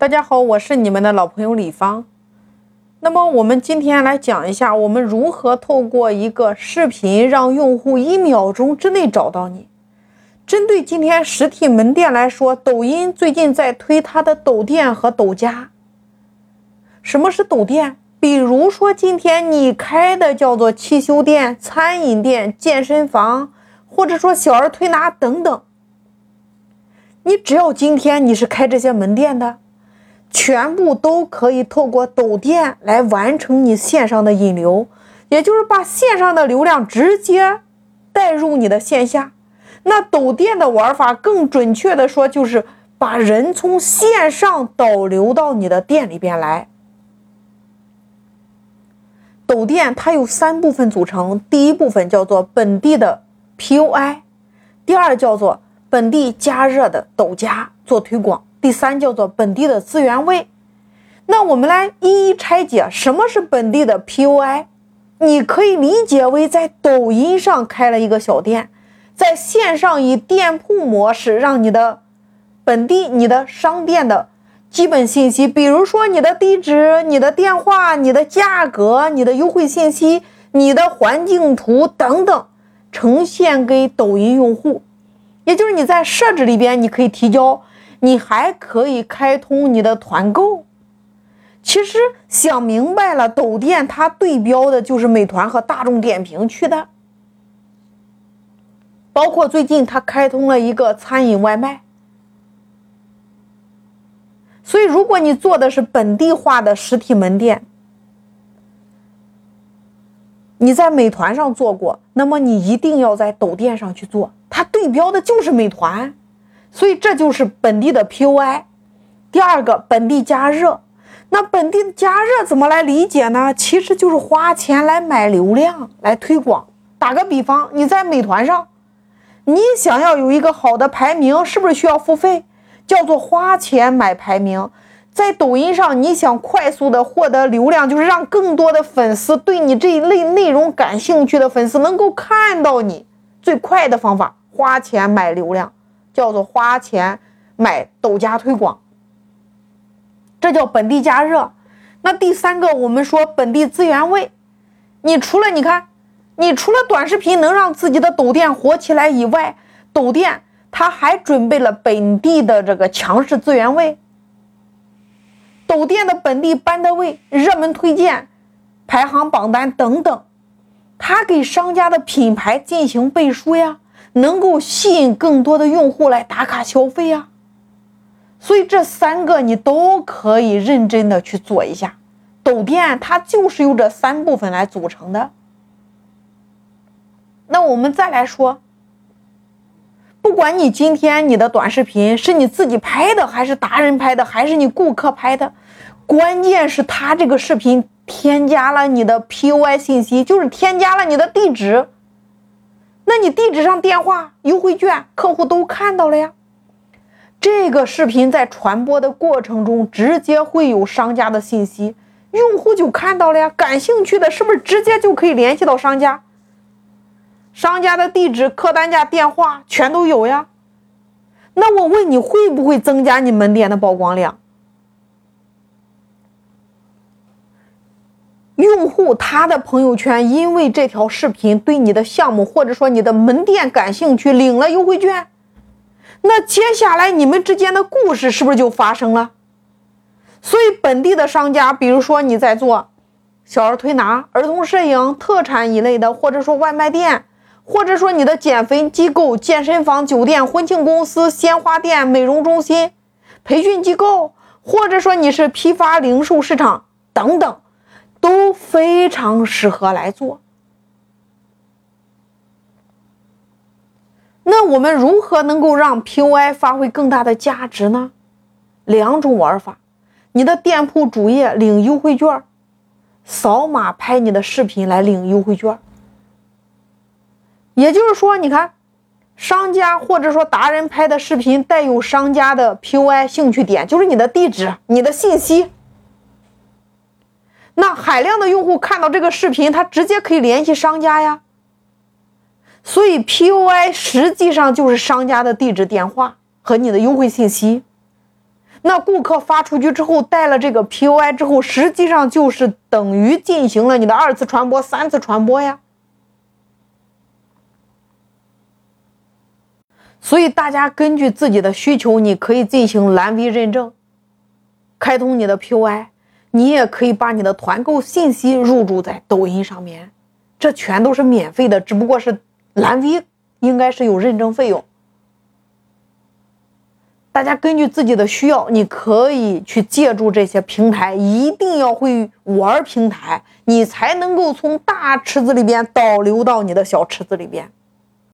大家好，我是你们的老朋友李芳。那么我们今天来讲一下，我们如何透过一个视频让用户一秒钟之内找到你。针对今天实体门店来说，抖音最近在推它的抖店和抖加。什么是抖店？比如说今天你开的叫做汽修店、餐饮店、健身房，或者说小儿推拿等等。你只要今天你是开这些门店的。全部都可以透过抖店来完成你线上的引流，也就是把线上的流量直接带入你的线下。那抖店的玩法，更准确的说，就是把人从线上导流到你的店里边来。抖店它有三部分组成，第一部分叫做本地的 POI，第二叫做本地加热的抖加做推广。第三叫做本地的资源位，那我们来一一拆解什么是本地的 POI。你可以理解为在抖音上开了一个小店，在线上以店铺模式，让你的本地你的商店的基本信息，比如说你的地址、你的电话、你的价格、你的优惠信息、你的环境图等等，呈现给抖音用户。也就是你在设置里边，你可以提交。你还可以开通你的团购。其实想明白了，抖店它对标的就是美团和大众点评去的，包括最近它开通了一个餐饮外卖。所以，如果你做的是本地化的实体门店，你在美团上做过，那么你一定要在抖店上去做，它对标的就是美团。所以这就是本地的 POI。第二个，本地加热。那本地加热怎么来理解呢？其实就是花钱来买流量，来推广。打个比方，你在美团上，你想要有一个好的排名，是不是需要付费？叫做花钱买排名。在抖音上，你想快速的获得流量，就是让更多的粉丝对你这一类内容感兴趣的粉丝能够看到你，最快的方法，花钱买流量。叫做花钱买抖加推广，这叫本地加热。那第三个，我们说本地资源位。你除了你看，你除了短视频能让自己的抖店火起来以外，抖店它还准备了本地的这个强势资源位，抖店的本地班得位、热门推荐、排行榜单等等，它给商家的品牌进行背书呀。能够吸引更多的用户来打卡消费啊，所以这三个你都可以认真的去做一下。抖店它就是由这三部分来组成的。那我们再来说，不管你今天你的短视频是你自己拍的，还是达人拍的，还是你顾客拍的，关键是他这个视频添加了你的 POI 信息，就是添加了你的地址。那你地址上电话、优惠券，客户都看到了呀。这个视频在传播的过程中，直接会有商家的信息，用户就看到了呀。感兴趣的是不是直接就可以联系到商家？商家的地址、客单价、电话全都有呀。那我问你会不会增加你门店的曝光量？用户他的朋友圈因为这条视频对你的项目或者说你的门店感兴趣，领了优惠券，那接下来你们之间的故事是不是就发生了？所以本地的商家，比如说你在做小儿推拿、儿童摄影、特产一类的，或者说外卖店，或者说你的减肥机构、健身房、酒店、婚庆公司、鲜花店、美容中心、培训机构，或者说你是批发零售市场等等。都非常适合来做。那我们如何能够让 POI 发挥更大的价值呢？两种玩法：你的店铺主页领优惠券，扫码拍你的视频来领优惠券。也就是说，你看，商家或者说达人拍的视频带有商家的 POI 兴趣点，就是你的地址、你的信息。那海量的用户看到这个视频，他直接可以联系商家呀。所以 POI 实际上就是商家的地址、电话和你的优惠信息。那顾客发出去之后带了这个 POI 之后，实际上就是等于进行了你的二次传播、三次传播呀。所以大家根据自己的需求，你可以进行蓝 V 认证，开通你的 POI，你也可以把你的团购信息入驻在抖音上面，这全都是免费的，只不过是蓝 V 应该是有认证费用。大家根据自己的需要，你可以去借助这些平台，一定要会玩平台，你才能够从大池子里边导流到你的小池子里边。